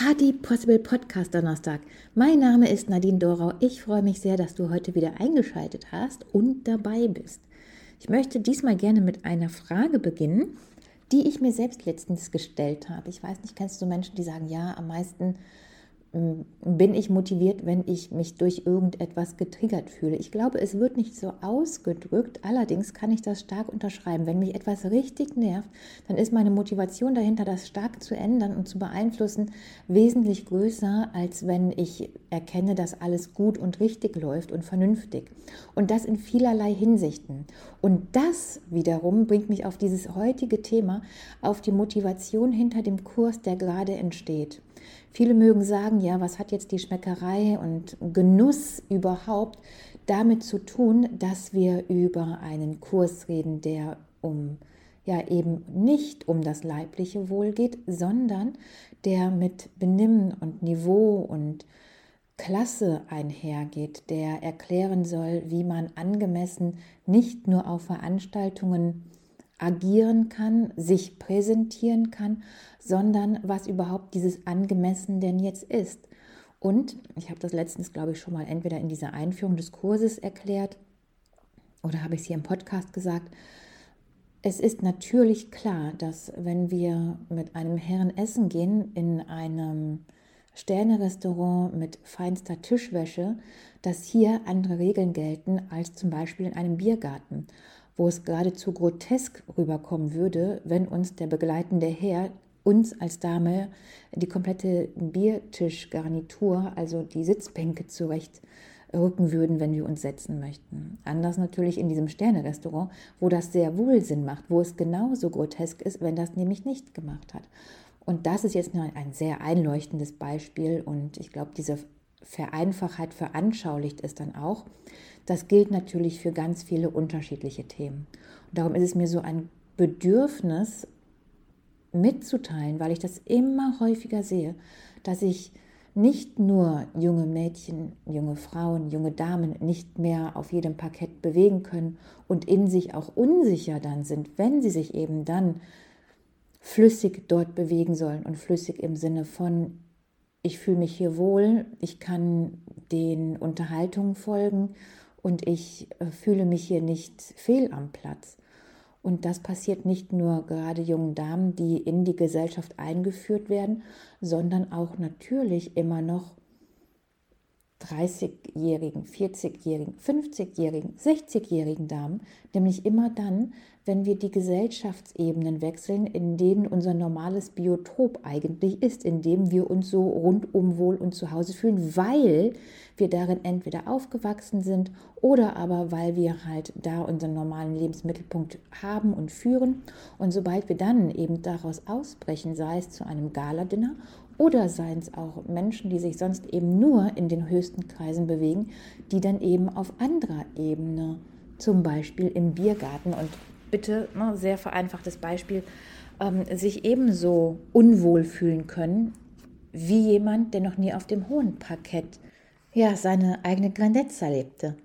Party Possible Podcast Donnerstag. Mein Name ist Nadine Dorau. Ich freue mich sehr, dass du heute wieder eingeschaltet hast und dabei bist. Ich möchte diesmal gerne mit einer Frage beginnen, die ich mir selbst letztens gestellt habe. Ich weiß nicht, kennst du Menschen, die sagen, ja, am meisten bin ich motiviert, wenn ich mich durch irgendetwas getriggert fühle. Ich glaube, es wird nicht so ausgedrückt, allerdings kann ich das stark unterschreiben. Wenn mich etwas richtig nervt, dann ist meine Motivation dahinter, das stark zu ändern und zu beeinflussen, wesentlich größer, als wenn ich erkenne, dass alles gut und richtig läuft und vernünftig. Und das in vielerlei Hinsichten. Und das wiederum bringt mich auf dieses heutige Thema, auf die Motivation hinter dem Kurs, der gerade entsteht. Viele mögen sagen, ja, was hat jetzt die Schmeckerei und Genuss überhaupt damit zu tun, dass wir über einen Kurs reden, der um ja eben nicht um das leibliche Wohl geht, sondern der mit Benimm und Niveau und Klasse einhergeht, der erklären soll, wie man angemessen nicht nur auf Veranstaltungen agieren kann, sich präsentieren kann, sondern was überhaupt dieses angemessen denn jetzt ist. Und ich habe das letztens, glaube ich, schon mal entweder in dieser Einführung des Kurses erklärt oder habe ich es hier im Podcast gesagt. Es ist natürlich klar, dass wenn wir mit einem Herrn essen gehen in einem Sternerestaurant mit feinster Tischwäsche, dass hier andere Regeln gelten als zum Beispiel in einem Biergarten wo es geradezu grotesk rüberkommen würde, wenn uns der begleitende Herr uns als Dame die komplette Biertischgarnitur, also die Sitzbänke zurecht rücken würden, wenn wir uns setzen möchten. Anders natürlich in diesem Sternerestaurant, wo das sehr wohl Sinn macht, wo es genauso grotesk ist, wenn das nämlich nicht gemacht hat. Und das ist jetzt ein sehr einleuchtendes Beispiel und ich glaube, diese Vereinfachheit veranschaulicht es dann auch, das gilt natürlich für ganz viele unterschiedliche Themen. Und darum ist es mir so ein Bedürfnis mitzuteilen, weil ich das immer häufiger sehe, dass ich nicht nur junge Mädchen, junge Frauen, junge Damen nicht mehr auf jedem Parkett bewegen können und in sich auch unsicher dann sind, wenn sie sich eben dann flüssig dort bewegen sollen und flüssig im Sinne von, ich fühle mich hier wohl, ich kann den Unterhaltungen folgen und ich äh, fühle mich hier nicht fehl am Platz. Und das passiert nicht nur gerade jungen Damen, die in die Gesellschaft eingeführt werden, sondern auch natürlich immer noch 30-jährigen, 40-jährigen, 50-jährigen, 60-jährigen Damen, nämlich immer dann, wenn wir die Gesellschaftsebenen wechseln, in denen unser normales Biotop eigentlich ist, in dem wir uns so rundum wohl und zu Hause fühlen, weil wir darin entweder aufgewachsen sind oder aber weil wir halt da unseren normalen Lebensmittelpunkt haben und führen. Und sobald wir dann eben daraus ausbrechen, sei es zu einem Galadinner oder seien es auch Menschen, die sich sonst eben nur in den höchsten Kreisen bewegen, die dann eben auf anderer Ebene, zum Beispiel im Biergarten und bitte, ne, sehr vereinfachtes Beispiel, ähm, sich ebenso unwohl fühlen können wie jemand, der noch nie auf dem hohen Parkett ja, seine eigene Grandezza lebte.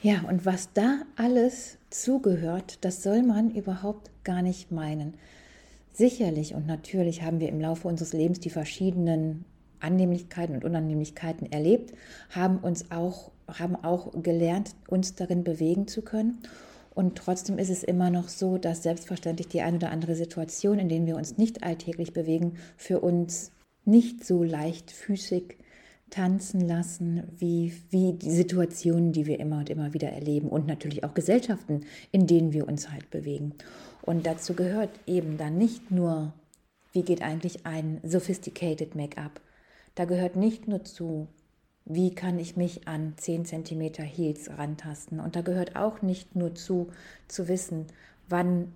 Ja, und was da alles zugehört, das soll man überhaupt gar nicht meinen. Sicherlich und natürlich haben wir im Laufe unseres Lebens die verschiedenen Annehmlichkeiten und Unannehmlichkeiten erlebt, haben uns auch, haben auch gelernt, uns darin bewegen zu können. Und trotzdem ist es immer noch so, dass selbstverständlich die eine oder andere Situation, in der wir uns nicht alltäglich bewegen, für uns nicht so leichtfüßig tanzen lassen, wie, wie die Situationen, die wir immer und immer wieder erleben und natürlich auch Gesellschaften, in denen wir uns halt bewegen. Und dazu gehört eben dann nicht nur, wie geht eigentlich ein sophisticated Make-up. Da gehört nicht nur zu, wie kann ich mich an 10 cm Heels rantasten. Und da gehört auch nicht nur zu, zu wissen, wann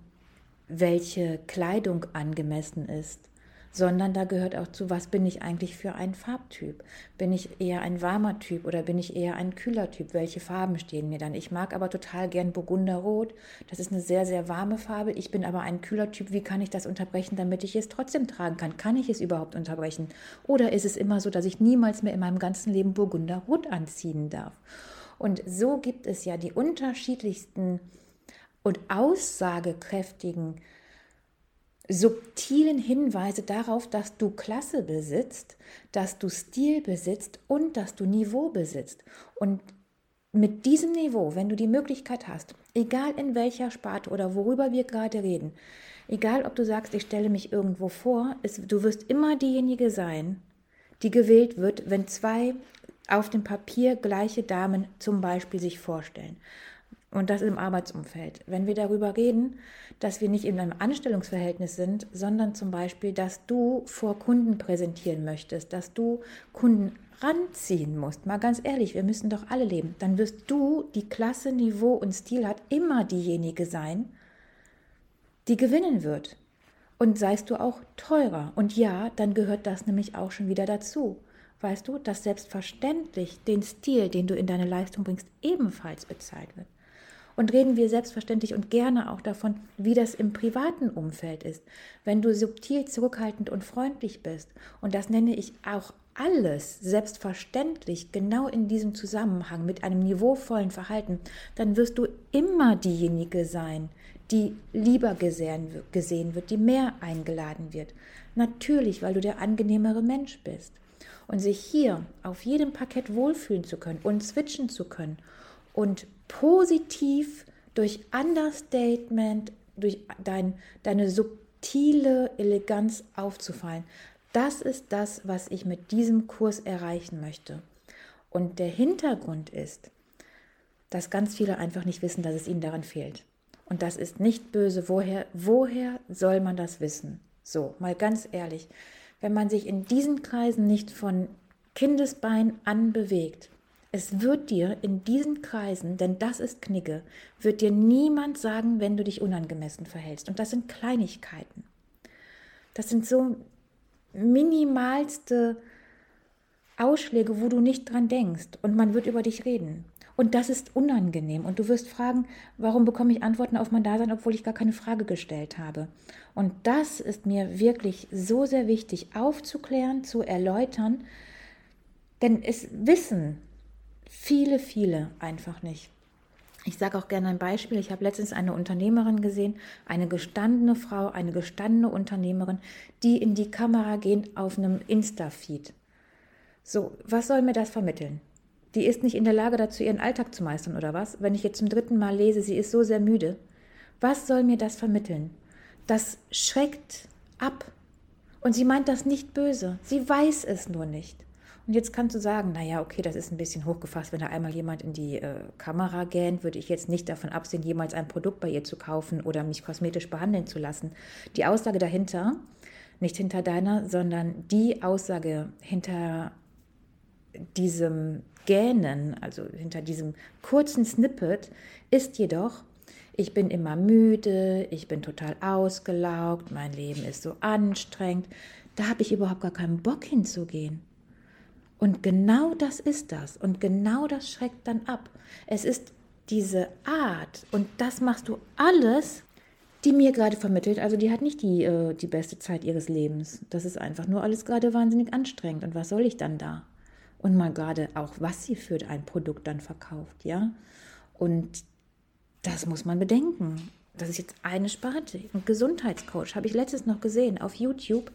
welche Kleidung angemessen ist, sondern da gehört auch zu, was bin ich eigentlich für ein Farbtyp? Bin ich eher ein warmer Typ oder bin ich eher ein kühler Typ? Welche Farben stehen mir dann? Ich mag aber total gern Burgunderrot. Das ist eine sehr, sehr warme Farbe. Ich bin aber ein kühler Typ. Wie kann ich das unterbrechen, damit ich es trotzdem tragen kann? Kann ich es überhaupt unterbrechen? Oder ist es immer so, dass ich niemals mehr in meinem ganzen Leben Burgunderrot anziehen darf? Und so gibt es ja die unterschiedlichsten und aussagekräftigen subtilen Hinweise darauf, dass du Klasse besitzt, dass du Stil besitzt und dass du Niveau besitzt. Und mit diesem Niveau, wenn du die Möglichkeit hast, egal in welcher Sparte oder worüber wir gerade reden, egal ob du sagst, ich stelle mich irgendwo vor, es, du wirst immer diejenige sein, die gewählt wird, wenn zwei auf dem Papier gleiche Damen zum Beispiel sich vorstellen. Und das im Arbeitsumfeld. Wenn wir darüber reden, dass wir nicht in einem Anstellungsverhältnis sind, sondern zum Beispiel, dass du vor Kunden präsentieren möchtest, dass du Kunden ranziehen musst, mal ganz ehrlich, wir müssen doch alle leben, dann wirst du, die Klasse, Niveau und Stil hat, immer diejenige sein, die gewinnen wird. Und seist du auch teurer. Und ja, dann gehört das nämlich auch schon wieder dazu. Weißt du, dass selbstverständlich den Stil, den du in deine Leistung bringst, ebenfalls bezahlt wird. Und reden wir selbstverständlich und gerne auch davon, wie das im privaten Umfeld ist. Wenn du subtil, zurückhaltend und freundlich bist, und das nenne ich auch alles selbstverständlich genau in diesem Zusammenhang mit einem niveauvollen Verhalten, dann wirst du immer diejenige sein, die lieber gesehen, gesehen wird, die mehr eingeladen wird. Natürlich, weil du der angenehmere Mensch bist. Und sich hier auf jedem Parkett wohlfühlen zu können und switchen zu können und positiv durch Understatement, durch dein, deine subtile Eleganz aufzufallen. Das ist das, was ich mit diesem Kurs erreichen möchte. Und der Hintergrund ist, dass ganz viele einfach nicht wissen, dass es ihnen daran fehlt. Und das ist nicht böse. Woher, woher soll man das wissen? So, mal ganz ehrlich, wenn man sich in diesen Kreisen nicht von Kindesbein an bewegt, es wird dir in diesen Kreisen, denn das ist Knigge, wird dir niemand sagen, wenn du dich unangemessen verhältst. Und das sind Kleinigkeiten. Das sind so minimalste Ausschläge, wo du nicht dran denkst und man wird über dich reden. Und das ist unangenehm. Und du wirst fragen, warum bekomme ich Antworten auf mein Dasein, obwohl ich gar keine Frage gestellt habe. Und das ist mir wirklich so sehr wichtig, aufzuklären, zu erläutern. Denn es wissen Viele, viele einfach nicht. Ich sage auch gerne ein Beispiel. Ich habe letztens eine Unternehmerin gesehen, eine gestandene Frau, eine gestandene Unternehmerin, die in die Kamera gehen auf einem Insta-Feed. So, was soll mir das vermitteln? Die ist nicht in der Lage dazu, ihren Alltag zu meistern oder was? Wenn ich jetzt zum dritten Mal lese, sie ist so sehr müde. Was soll mir das vermitteln? Das schreckt ab. Und sie meint das nicht böse. Sie weiß es nur nicht. Und jetzt kannst du sagen, naja, okay, das ist ein bisschen hochgefasst, wenn da einmal jemand in die äh, Kamera gähnt, würde ich jetzt nicht davon absehen, jemals ein Produkt bei ihr zu kaufen oder mich kosmetisch behandeln zu lassen. Die Aussage dahinter, nicht hinter deiner, sondern die Aussage hinter diesem Gähnen, also hinter diesem kurzen Snippet, ist jedoch, ich bin immer müde, ich bin total ausgelaugt, mein Leben ist so anstrengend, da habe ich überhaupt gar keinen Bock hinzugehen. Und genau das ist das. Und genau das schreckt dann ab. Es ist diese Art, und das machst du alles, die mir gerade vermittelt. Also die hat nicht die, äh, die beste Zeit ihres Lebens. Das ist einfach nur alles gerade wahnsinnig anstrengend. Und was soll ich dann da? Und mal gerade auch, was sie für ein Produkt dann verkauft, ja? Und das muss man bedenken. Das ist jetzt eine Sparte. Ein Gesundheitscoach habe ich letztes noch gesehen auf YouTube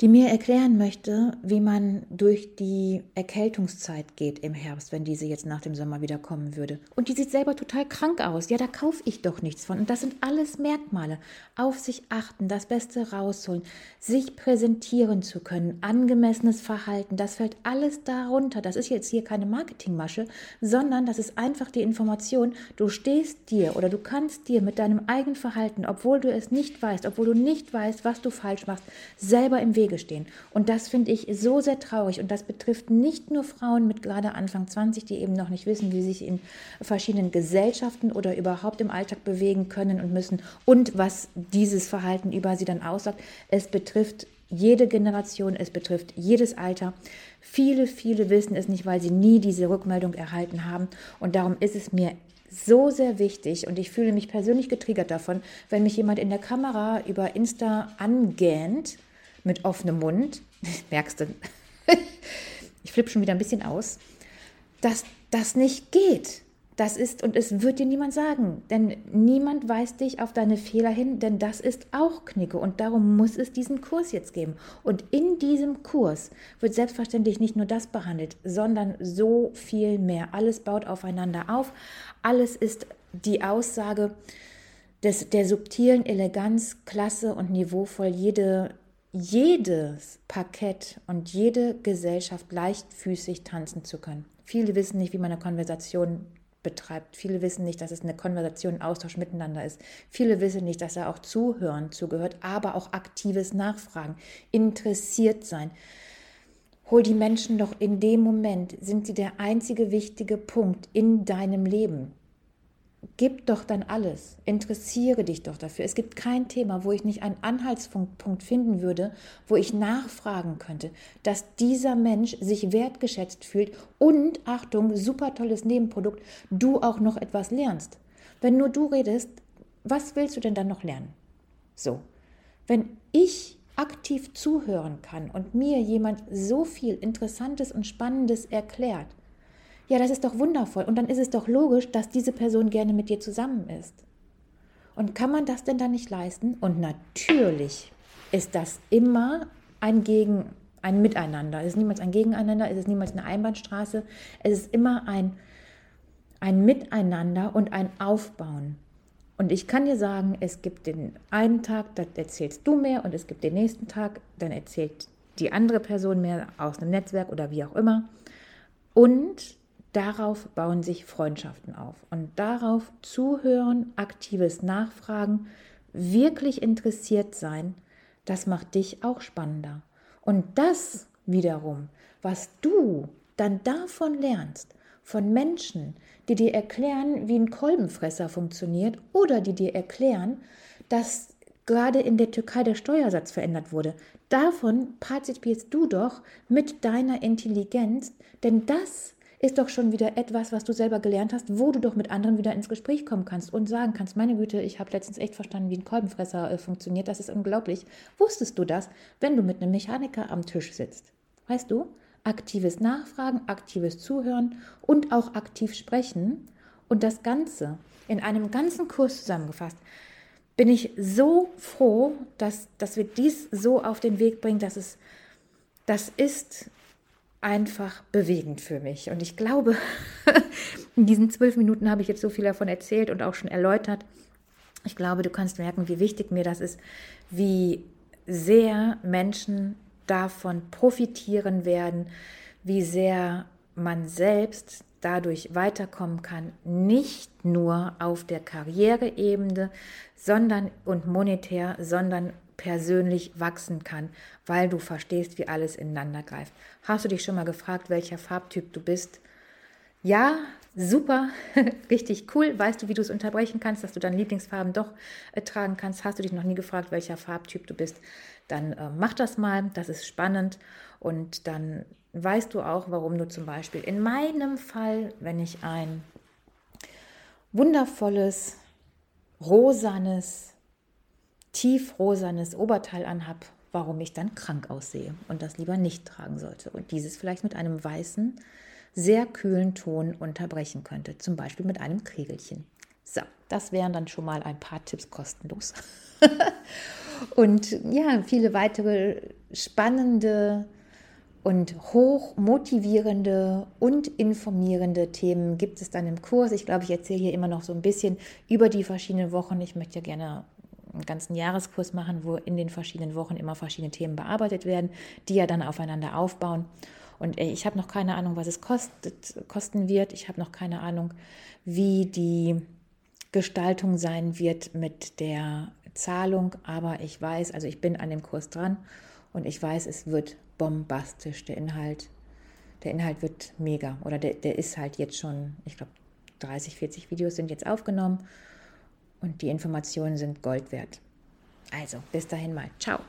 die mir erklären möchte, wie man durch die Erkältungszeit geht im Herbst, wenn diese jetzt nach dem Sommer wieder kommen würde. Und die sieht selber total krank aus. Ja, da kaufe ich doch nichts von. Und das sind alles Merkmale. Auf sich achten, das Beste rausholen, sich präsentieren zu können, angemessenes Verhalten, das fällt alles darunter. Das ist jetzt hier keine Marketingmasche, sondern das ist einfach die Information, du stehst dir oder du kannst dir mit deinem eigenen Verhalten, obwohl du es nicht weißt, obwohl du nicht weißt, was du falsch machst, selber im Weg Wege stehen. Und das finde ich so sehr traurig. Und das betrifft nicht nur Frauen mit gerade Anfang 20, die eben noch nicht wissen, wie sie sich in verschiedenen Gesellschaften oder überhaupt im Alltag bewegen können und müssen und was dieses Verhalten über sie dann aussagt. Es betrifft jede Generation, es betrifft jedes Alter. Viele, viele wissen es nicht, weil sie nie diese Rückmeldung erhalten haben. Und darum ist es mir so sehr wichtig und ich fühle mich persönlich getriggert davon, wenn mich jemand in der Kamera über Insta angähnt mit offenem Mund, merkst du, ich flippe schon wieder ein bisschen aus, dass das nicht geht. Das ist, und es wird dir niemand sagen, denn niemand weist dich auf deine Fehler hin, denn das ist auch Knicke und darum muss es diesen Kurs jetzt geben. Und in diesem Kurs wird selbstverständlich nicht nur das behandelt, sondern so viel mehr. Alles baut aufeinander auf, alles ist die Aussage des, der subtilen Eleganz, Klasse und niveauvoll. Jede, jedes Parkett und jede Gesellschaft leichtfüßig tanzen zu können. Viele wissen nicht, wie man eine Konversation betreibt. Viele wissen nicht, dass es eine Konversation, Austausch miteinander ist. Viele wissen nicht, dass da auch Zuhören zugehört, aber auch aktives Nachfragen, interessiert sein. Hol die Menschen doch in dem Moment, sind sie der einzige wichtige Punkt in deinem Leben. Gib doch dann alles, interessiere dich doch dafür. Es gibt kein Thema, wo ich nicht einen Anhaltspunkt finden würde, wo ich nachfragen könnte, dass dieser Mensch sich wertgeschätzt fühlt und, Achtung, super tolles Nebenprodukt, du auch noch etwas lernst. Wenn nur du redest, was willst du denn dann noch lernen? So, wenn ich aktiv zuhören kann und mir jemand so viel Interessantes und Spannendes erklärt, ja, das ist doch wundervoll. Und dann ist es doch logisch, dass diese Person gerne mit dir zusammen ist. Und kann man das denn dann nicht leisten? Und natürlich ist das immer ein Gegen, ein Miteinander. Es ist niemals ein Gegeneinander, es ist niemals eine Einbahnstraße. Es ist immer ein, ein Miteinander und ein Aufbauen. Und ich kann dir sagen, es gibt den einen Tag, da erzählst du mehr und es gibt den nächsten Tag, dann erzählt die andere Person mehr aus einem Netzwerk oder wie auch immer. Und Darauf bauen sich Freundschaften auf. Und darauf zuhören, aktives Nachfragen, wirklich interessiert sein, das macht dich auch spannender. Und das wiederum, was du dann davon lernst, von Menschen, die dir erklären, wie ein Kolbenfresser funktioniert oder die dir erklären, dass gerade in der Türkei der Steuersatz verändert wurde. Davon partizipierst du doch mit deiner Intelligenz, denn das ist doch schon wieder etwas, was du selber gelernt hast, wo du doch mit anderen wieder ins Gespräch kommen kannst und sagen kannst, meine Güte, ich habe letztens echt verstanden, wie ein Kolbenfresser äh, funktioniert, das ist unglaublich. Wusstest du das, wenn du mit einem Mechaniker am Tisch sitzt? Weißt du, aktives Nachfragen, aktives Zuhören und auch aktiv sprechen und das Ganze in einem ganzen Kurs zusammengefasst. Bin ich so froh, dass, dass wir dies so auf den Weg bringen, dass es das ist einfach bewegend für mich. Und ich glaube, in diesen zwölf Minuten habe ich jetzt so viel davon erzählt und auch schon erläutert. Ich glaube, du kannst merken, wie wichtig mir das ist, wie sehr Menschen davon profitieren werden, wie sehr man selbst dadurch weiterkommen kann, nicht nur auf der Karriereebene, sondern und monetär, sondern persönlich wachsen kann, weil du verstehst, wie alles ineinander greift. Hast du dich schon mal gefragt, welcher Farbtyp du bist? Ja, super, richtig cool. Weißt du, wie du es unterbrechen kannst, dass du deine Lieblingsfarben doch äh, tragen kannst? Hast du dich noch nie gefragt, welcher Farbtyp du bist? Dann äh, mach das mal, das ist spannend und dann weißt du auch, warum du zum Beispiel in meinem Fall, wenn ich ein wundervolles, rosanes, tiefrosanes Oberteil anhab, warum ich dann krank aussehe und das lieber nicht tragen sollte und dieses vielleicht mit einem weißen, sehr kühlen Ton unterbrechen könnte, zum Beispiel mit einem Kriegelchen. So, das wären dann schon mal ein paar Tipps kostenlos. und ja, viele weitere spannende und hoch motivierende und informierende Themen gibt es dann im Kurs. Ich glaube, ich erzähle hier immer noch so ein bisschen über die verschiedenen Wochen. Ich möchte ja gerne einen ganzen Jahreskurs machen, wo in den verschiedenen Wochen immer verschiedene Themen bearbeitet werden, die ja dann aufeinander aufbauen. Und ich habe noch keine Ahnung, was es kostet, kosten wird. Ich habe noch keine Ahnung, wie die Gestaltung sein wird mit der Zahlung. Aber ich weiß, also ich bin an dem Kurs dran und ich weiß, es wird bombastisch. Der Inhalt, der Inhalt wird mega. Oder der, der ist halt jetzt schon, ich glaube, 30, 40 Videos sind jetzt aufgenommen und die Informationen sind Gold wert. Also, bis dahin mal. Ciao.